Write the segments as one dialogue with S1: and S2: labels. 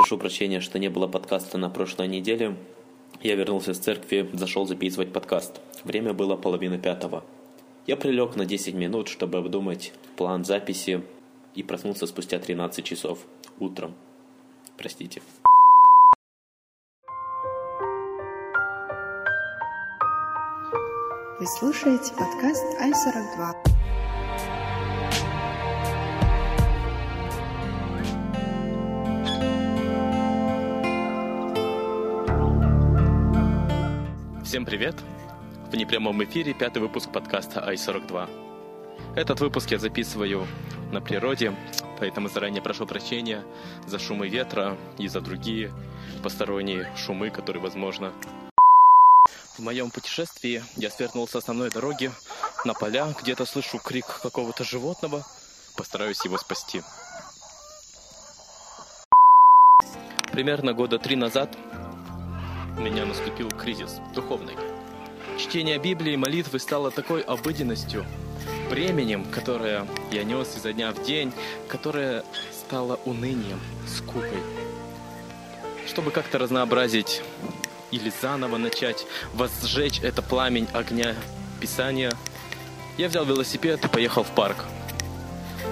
S1: Прошу прощения, что не было подкаста на прошлой неделе. Я вернулся с церкви, зашел записывать подкаст. Время было половина пятого. Я прилег на 10 минут, чтобы обдумать план записи и проснулся спустя 13 часов утром. Простите.
S2: Вы слушаете подкаст Ай-42.
S1: Всем привет! В непрямом эфире пятый выпуск подкаста Ай-42. Этот выпуск я записываю на природе, поэтому заранее прошу прощения за шумы ветра и за другие посторонние шумы, которые, возможно, в моем путешествии я свернул с основной дороги на поля, где-то слышу крик какого-то животного, постараюсь его спасти. Примерно года три назад меня наступил кризис духовный. Чтение Библии и молитвы стало такой обыденностью, бременем, которое я нес изо дня в день, которое стало унынием, скукой. Чтобы как-то разнообразить или заново начать возжечь это пламень огня Писания, я взял велосипед и поехал в парк.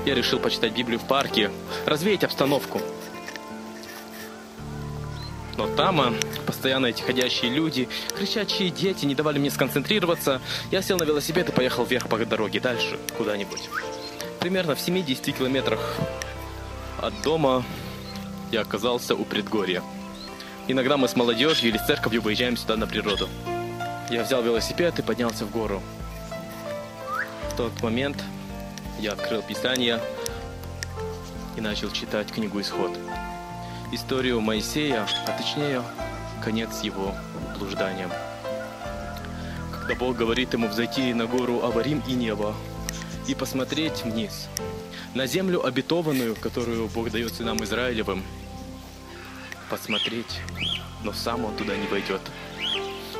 S1: Я решил почитать Библию в парке, развеять обстановку. Но там а, постоянно эти ходящие люди, кричащие дети не давали мне сконцентрироваться. Я сел на велосипед и поехал вверх по дороге, дальше, куда-нибудь. Примерно в 70 километрах от дома я оказался у предгорья. Иногда мы с молодежью или с церковью выезжаем сюда на природу. Я взял велосипед и поднялся в гору. В тот момент я открыл Писание и начал читать книгу «Исход». Историю Моисея, а точнее, конец его блуждания. Когда Бог говорит ему взойти на гору Аварим и небо и посмотреть вниз, на землю обетованную, которую Бог дает сынам Израилевым – посмотреть, но сам он туда не войдет.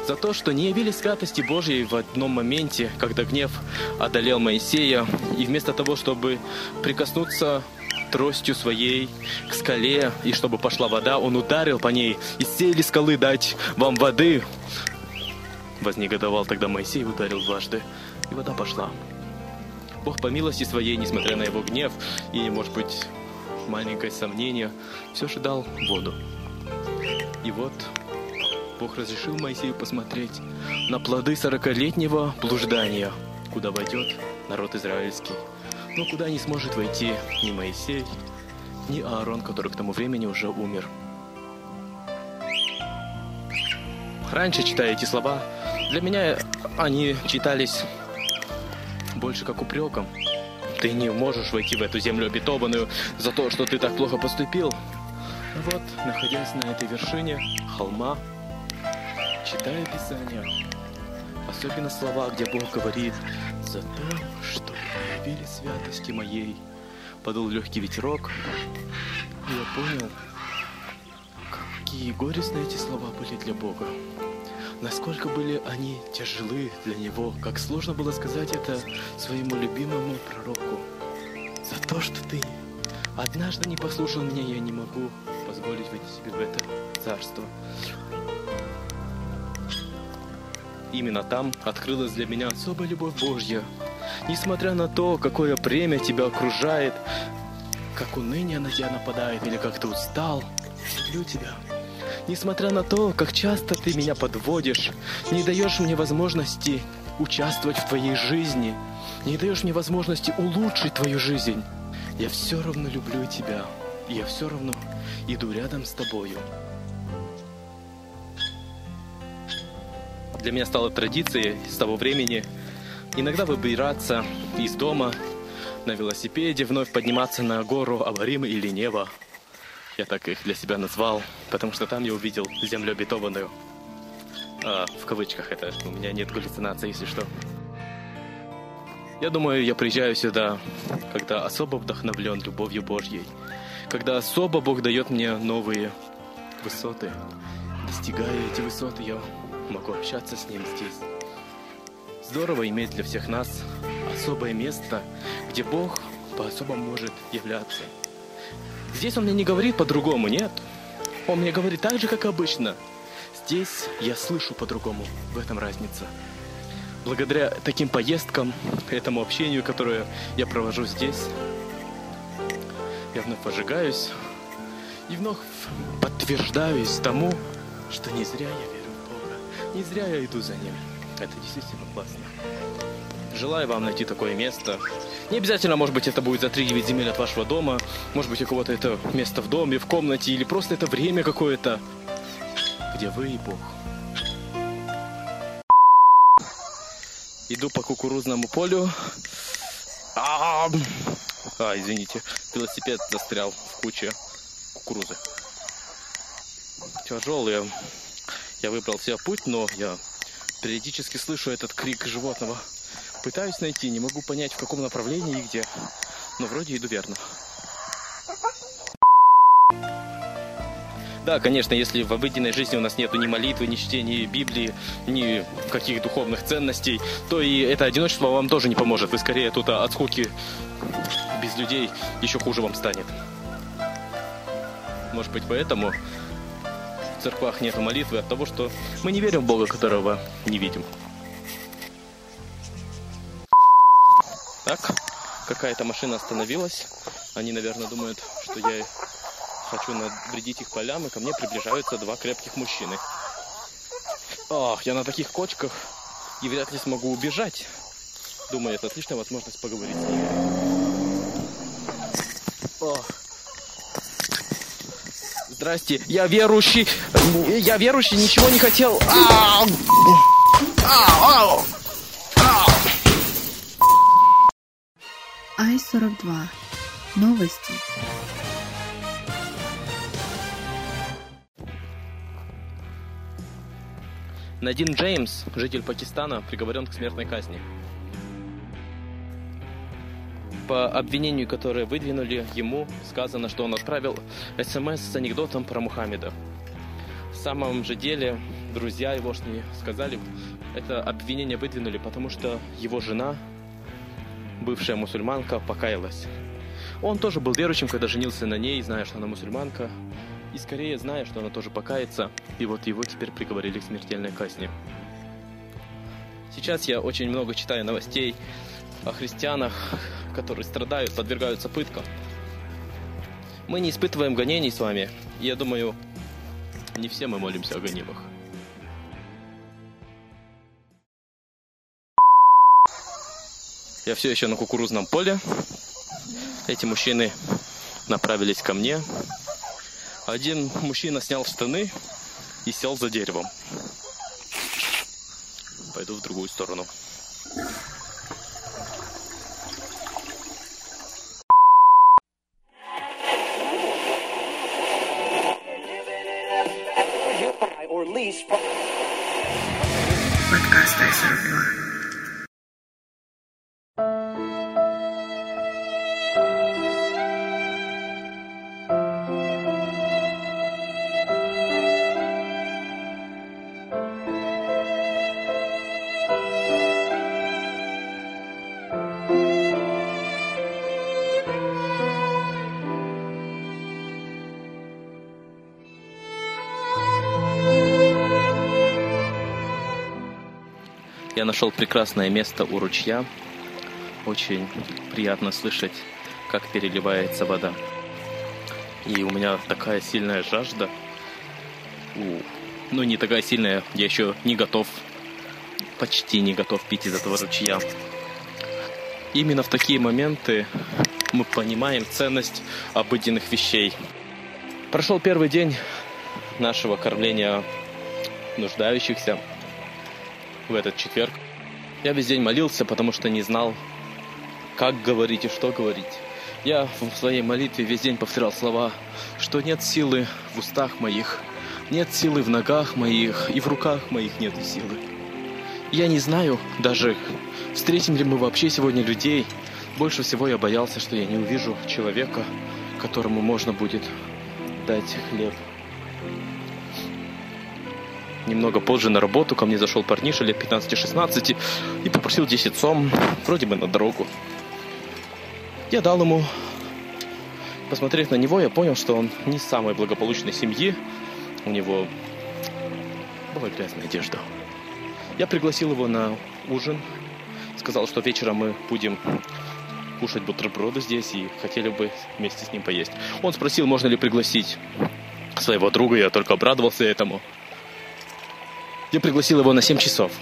S1: За то, что не явили святости Божьей в одном моменте, когда гнев одолел Моисея, и вместо того, чтобы прикоснуться тростью своей к скале, и чтобы пошла вода, он ударил по ней, и сели скалы дать вам воды. Вознегодовал тогда Моисей, ударил дважды, и вода пошла. Бог по милости своей, несмотря на его гнев и, может быть, маленькое сомнение, все же дал воду. И вот Бог разрешил Моисею посмотреть на плоды сорокалетнего блуждания, куда войдет народ израильский, но куда не сможет войти ни Моисей, ни Аарон, который к тому времени уже умер. Раньше, читая эти слова, для меня они читались больше как упреком. Ты не можешь войти в эту землю обетованную за то, что ты так плохо поступил. Вот, находясь на этой вершине холма, читая Писание, особенно слова, где Бог говорит «За то, что явили святости моей», подул легкий ветерок, и я понял, какие горестные эти слова были для Бога. Насколько были они тяжелы для Него, как сложно было сказать это своему любимому пророку. За то, что ты однажды не послушал меня, я не могу позволить войти себе в это царство. Именно там открылась для меня особая любовь Божья. Несмотря на то, какое премия тебя окружает, как уныние на тебя нападает или как ты устал, люблю тебя. Несмотря на то, как часто ты меня подводишь, не даешь мне возможности участвовать в твоей жизни, не даешь мне возможности улучшить твою жизнь, я все равно люблю тебя, я все равно иду рядом с тобою. Для меня стало традицией с того времени иногда выбираться из дома на велосипеде, вновь подниматься на гору Аварим или Небо. Я так их для себя назвал, потому что там я увидел землю обетованную. А, в кавычках это, у меня нет галлюцинаций, если что. Я думаю, я приезжаю сюда, когда особо вдохновлен любовью Божьей – когда особо Бог дает мне новые высоты. Достигая эти высоты, я могу общаться с Ним здесь. Здорово иметь для всех нас особое место, где Бог по-особому может являться. Здесь Он мне не говорит по-другому, нет. Он мне говорит так же, как обычно. Здесь я слышу по-другому. В этом разница. Благодаря таким поездкам, этому общению, которое я провожу здесь, я вновь ожигаюсь и вновь подтверждаюсь тому, что не зря я верю не зря я иду за Ним. Это действительно классно. Желаю вам найти такое место. Не обязательно, может быть, это будет за 3-9 земель от вашего дома. Может быть, у кого-то это место в доме, в комнате, или просто это время какое-то, где вы и Бог. Иду по кукурузному полю. А, а, извините, велосипед застрял в куче кукурузы. Тяжелые. Я выбрал себе путь, но я периодически слышу этот крик животного. Пытаюсь найти, не могу понять, в каком направлении и где. Но вроде иду верно. Да, конечно, если в обыденной жизни у нас нету ни молитвы, ни чтения Библии, ни каких духовных ценностей, то и это одиночество вам тоже не поможет. Вы скорее тут от скуки без людей еще хуже вам станет. Может быть, поэтому в церквах нету молитвы от того, что мы не верим в Бога, которого не видим. Так, какая-то машина остановилась. Они, наверное, думают, что я хочу навредить их полям, и ко мне приближаются два крепких мужчины. Ах, я на таких кочках и вряд ли смогу убежать. Думаю, это отличная возможность поговорить с ними. Ох. Здрасте, я верующий. Я верующий, ничего не хотел. Ау! Ау! Ау!
S2: Ай-42. Новости.
S1: Надин Джеймс, житель Пакистана, приговорен к смертной казни. По обвинению, которое выдвинули ему, сказано, что он отправил СМС с анекдотом про Мухаммеда. В самом же деле, друзья его что сказали, это обвинение выдвинули, потому что его жена, бывшая мусульманка, покаялась. Он тоже был верующим, когда женился на ней, зная, что она мусульманка, и скорее зная, что она тоже покается, и вот его теперь приговорили к смертельной казни. Сейчас я очень много читаю новостей о христианах, которые страдают, подвергаются пыткам. Мы не испытываем гонений с вами. Я думаю, не все мы молимся о гонимых. Я все еще на кукурузном поле. Эти мужчины направились ко мне. Один мужчина снял штаны и сел за деревом. Пойду в другую сторону. Я нашел прекрасное место у ручья. Очень приятно слышать, как переливается вода. И у меня такая сильная жажда. У, ну, не такая сильная, я еще не готов, почти не готов пить из этого ручья. Именно в такие моменты мы понимаем ценность обыденных вещей. Прошел первый день нашего кормления нуждающихся в этот четверг. Я весь день молился, потому что не знал, как говорить и что говорить. Я в своей молитве весь день повторял слова, что нет силы в устах моих, нет силы в ногах моих и в руках моих нет силы. Я не знаю даже, встретим ли мы вообще сегодня людей. Больше всего я боялся, что я не увижу человека, которому можно будет дать хлеб. Немного позже на работу ко мне зашел парниша лет 15-16 и попросил 10 сом, вроде бы на дорогу. Я дал ему Посмотрев на него, я понял, что он не из самой благополучной семьи. У него была грязная одежда. Я пригласил его на ужин. Сказал, что вечером мы будем кушать бутерброды здесь и хотели бы вместе с ним поесть. Он спросил, можно ли пригласить своего друга, я только обрадовался этому. Я пригласил его на 7 часов.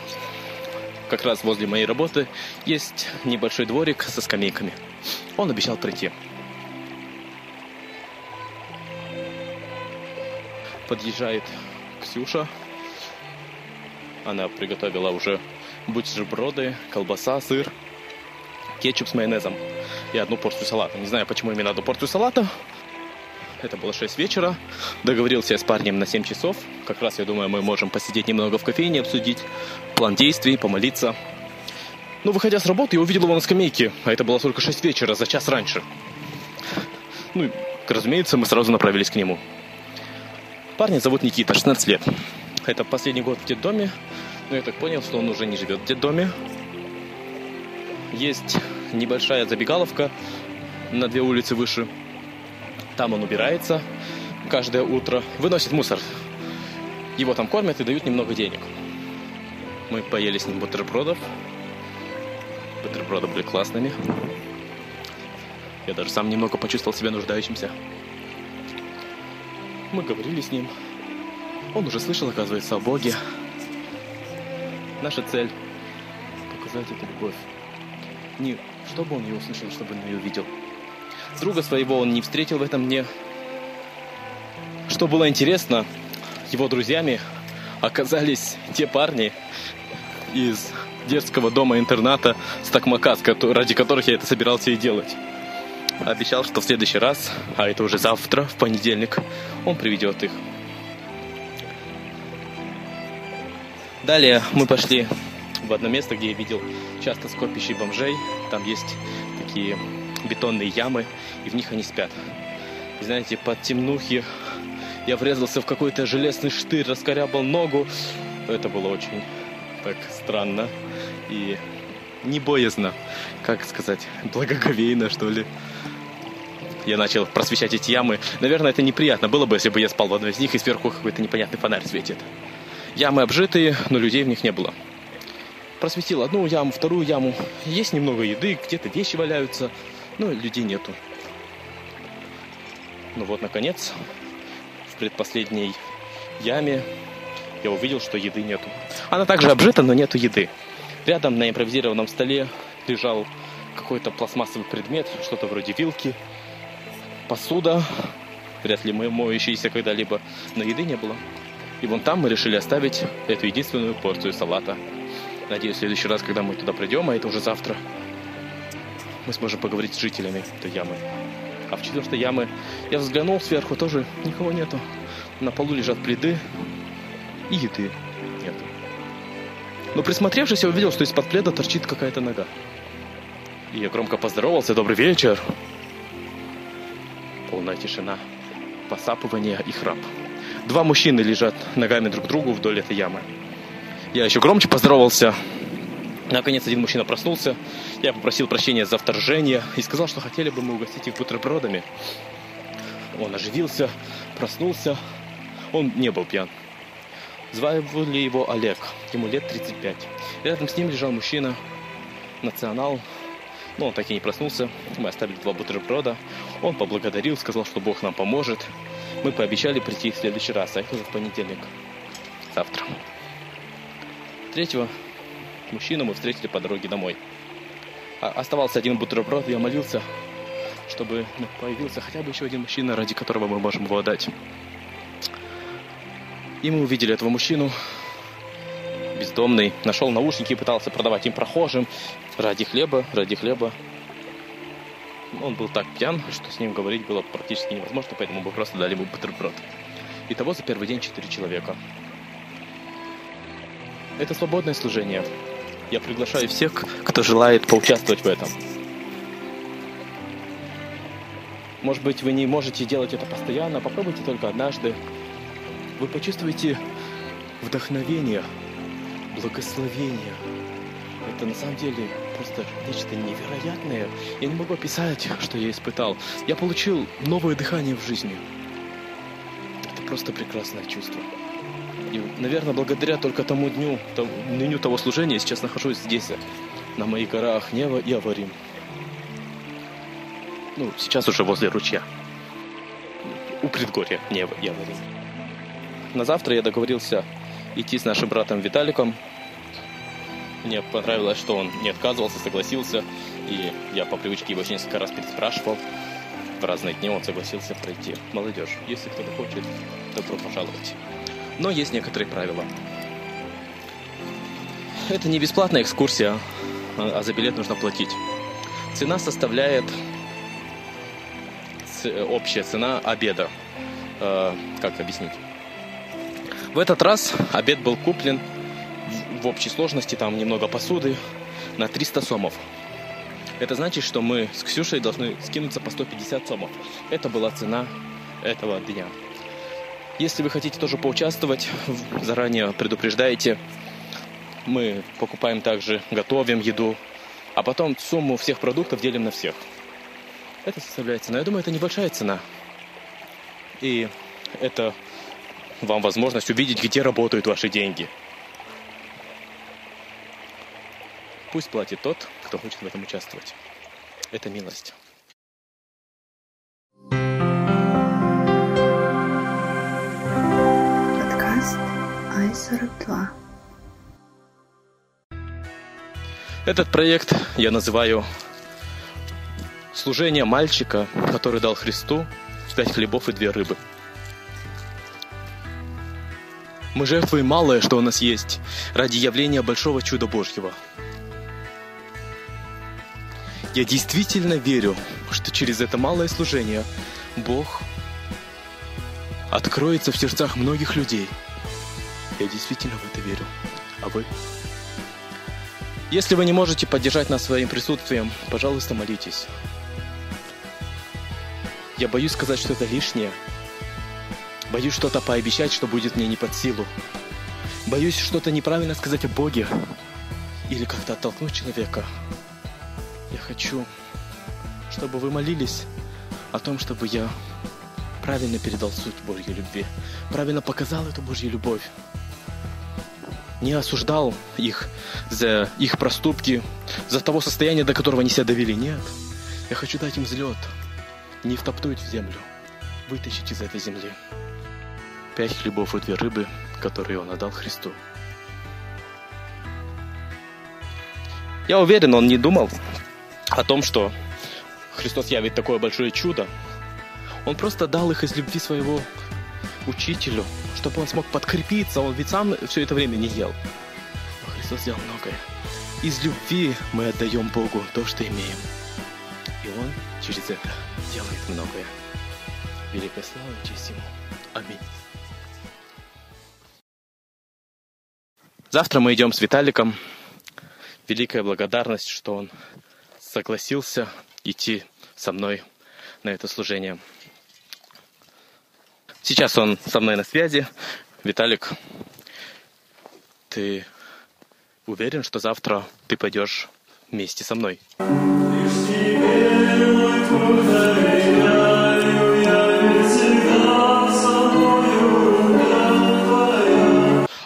S1: Как раз возле моей работы есть небольшой дворик со скамейками. Он обещал прийти. Подъезжает Ксюша. Она приготовила уже бутерброды, колбаса, сыр, кетчуп с майонезом и одну порцию салата. Не знаю, почему именно одну порцию салата. Это было 6 вечера. Договорился я с парнем на 7 часов. Как раз, я думаю, мы можем посидеть немного в кофейне, обсудить план действий, помолиться. Ну, выходя с работы, я увидел его на скамейке. А это было только 6 вечера, за час раньше. Ну, разумеется, мы сразу направились к нему. Парня зовут Никита, 16 лет. Это последний год в детдоме. Но я так понял, что он уже не живет в детдоме. Есть небольшая забегаловка на две улицы выше. Там он убирается каждое утро, выносит мусор. Его там кормят и дают немного денег. Мы поели с ним бутербродов. Бутерброды были классными. Я даже сам немного почувствовал себя нуждающимся. Мы говорили с ним. Он уже слышал, оказывается, о Боге. Наша цель – показать эту любовь. Не чтобы он ее услышал, чтобы он ее увидел. Друга своего он не встретил в этом дне. Что было интересно, его друзьями оказались те парни из детского дома-интерната Стакмака, ради которых я это собирался и делать. Обещал, что в следующий раз, а это уже завтра, в понедельник, он приведет их. Далее мы пошли в одно место, где я видел часто скопище бомжей. Там есть такие бетонные ямы, и в них они спят. И знаете, под темнухи я врезался в какой-то железный штырь, раскорябал ногу. Это было очень так странно и не боязно, как сказать, благоговейно, что ли. Я начал просвещать эти ямы. Наверное, это неприятно было бы, если бы я спал в одной из них, и сверху какой-то непонятный фонарь светит. Ямы обжитые, но людей в них не было. Просветил одну яму, вторую яму. Есть немного еды, где-то вещи валяются, но людей нету. Ну вот, наконец, в предпоследней яме я увидел, что еды нету. Она также обжита, но нету еды. Рядом на импровизированном столе лежал какой-то пластмассовый предмет, что-то вроде вилки, посуда, вряд ли мы моющиеся когда-либо, но еды не было. И вон там мы решили оставить эту единственную порцию салата. Надеюсь, в следующий раз, когда мы туда придем, а это уже завтра, мы сможем поговорить с жителями этой ямы. А в четвертой ямы я взглянул сверху, тоже никого нету. На полу лежат пледы и еды нету. Но присмотревшись, я увидел, что из-под пледа торчит какая-то нога. И я громко поздоровался. Добрый вечер. Полная тишина, посапывание и храп. Два мужчины лежат ногами друг к другу вдоль этой ямы. Я еще громче поздоровался. Наконец один мужчина проснулся. Я попросил прощения за вторжение и сказал, что хотели бы мы угостить их бутербродами. Он оживился, проснулся. Он не был пьян. Звали его Олег. Ему лет 35. Рядом с ним лежал мужчина, национал. Но он так и не проснулся. Мы оставили два бутерброда. Он поблагодарил, сказал, что Бог нам поможет. Мы пообещали прийти в следующий раз, а это уже в понедельник. Завтра. Третьего мужчину мы встретили по дороге домой. А оставался один бутерброд, я молился, чтобы появился хотя бы еще один мужчина, ради которого мы можем его отдать. И мы увидели этого мужчину, бездомный, нашел наушники и пытался продавать им прохожим ради хлеба, ради хлеба. Он был так пьян, что с ним говорить было практически невозможно, поэтому мы просто дали ему бутерброд. Итого за первый день четыре человека. Это свободное служение. Я приглашаю всех, кто желает поучаствовать в этом. Может быть, вы не можете делать это постоянно, попробуйте только однажды. Вы почувствуете вдохновение, благословение. Это на самом деле просто нечто невероятное. Я не могу описать, что я испытал. Я получил новое дыхание в жизни. Это просто прекрасное чувство. И, наверное, благодаря только тому дню, тому, дню того служения, я сейчас нахожусь здесь, на моих горах Нева и Аварим. Ну, сейчас уже возле ручья. У предгорья Нева и Аварим. На завтра я договорился идти с нашим братом Виталиком. Мне понравилось, что он не отказывался, согласился. И я по привычке его несколько раз переспрашивал. В разные дни он согласился пройти. Молодежь, если кто-то хочет, добро пожаловать. Но есть некоторые правила. Это не бесплатная экскурсия, а за билет нужно платить. Цена составляет общая цена обеда. Э, как объяснить? В этот раз обед был куплен в общей сложности, там немного посуды, на 300 сомов. Это значит, что мы с Ксюшей должны скинуться по 150 сомов. Это была цена этого дня. Если вы хотите тоже поучаствовать, заранее предупреждаете. Мы покупаем также, готовим еду, а потом сумму всех продуктов делим на всех. Это составляет цена. Я думаю, это небольшая цена. И это вам возможность увидеть, где работают ваши деньги. Пусть платит тот, кто хочет в этом участвовать. Это милость.
S2: Ай-42.
S1: Этот проект я называю «Служение мальчика, который дал Христу пять хлебов и две рыбы». Мы жертвуем малое, что у нас есть, ради явления большого чуда Божьего. Я действительно верю, что через это малое служение Бог откроется в сердцах многих людей. Я действительно в это верю. А вы? Если вы не можете поддержать нас своим присутствием, пожалуйста, молитесь. Я боюсь сказать что-то лишнее. Боюсь что-то пообещать, что будет мне не под силу. Боюсь что-то неправильно сказать о Боге. Или как-то оттолкнуть человека. Я хочу, чтобы вы молились о том, чтобы я правильно передал суть Божьей любви. Правильно показал эту Божью любовь не осуждал их за их проступки, за того состояния, до которого они себя довели. Нет. Я хочу дать им взлет, не втоптуть в землю, вытащить из этой земли. Пять хлебов и две рыбы, которые он отдал Христу. Я уверен, он не думал о том, что Христос явит такое большое чудо. Он просто дал их из любви своего учителю, чтобы он смог подкрепиться. Он ведь сам все это время не ел. Но Христос сделал многое. Из любви мы отдаем Богу то, что имеем. И Он через это делает многое. Великая слава и честь Ему. Аминь. Завтра мы идем с Виталиком. Великая благодарность, что он согласился идти со мной на это служение. Сейчас он со мной на связи. Виталик, ты уверен, что завтра ты пойдешь вместе со мной?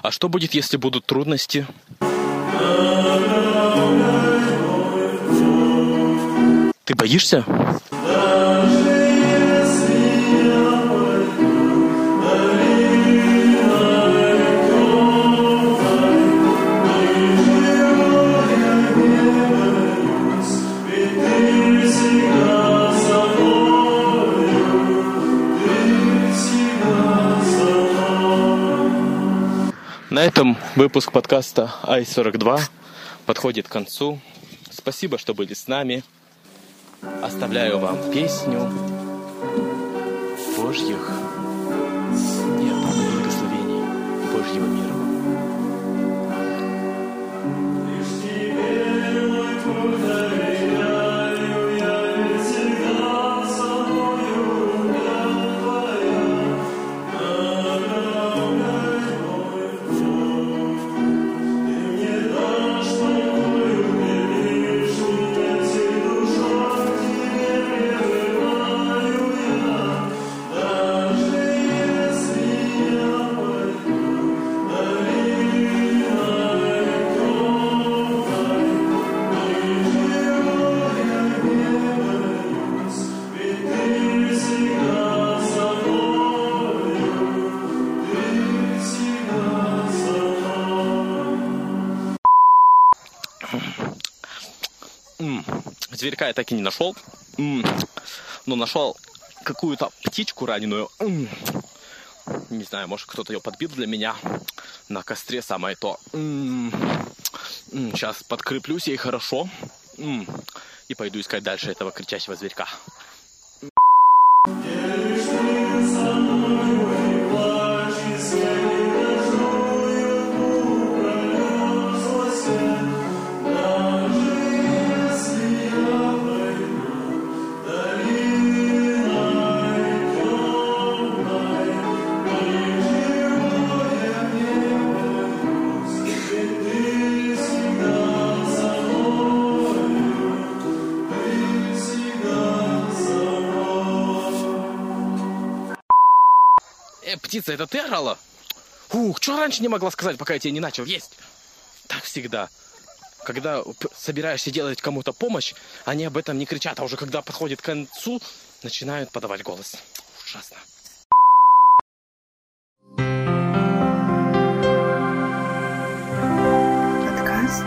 S1: А что будет, если будут трудности? Ты боишься? На этом выпуск подкаста Ай-42 подходит к концу. Спасибо, что были с нами. Оставляю вам песню Божьих нет, благословений Божьего мира. Зверька я так и не нашел. Но нашел какую-то птичку раненую. Не знаю, может кто-то ее подбил для меня. На костре самое то. Сейчас подкреплюсь ей хорошо. И пойду искать дальше этого кричащего зверька. птица, это ты орала? Ух, что раньше не могла сказать, пока я тебе не начал есть? Так всегда. Когда собираешься делать кому-то помощь, они об этом не кричат, а уже когда подходит к концу, начинают подавать голос. Ужасно. Подкаст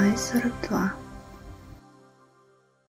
S1: Ай-42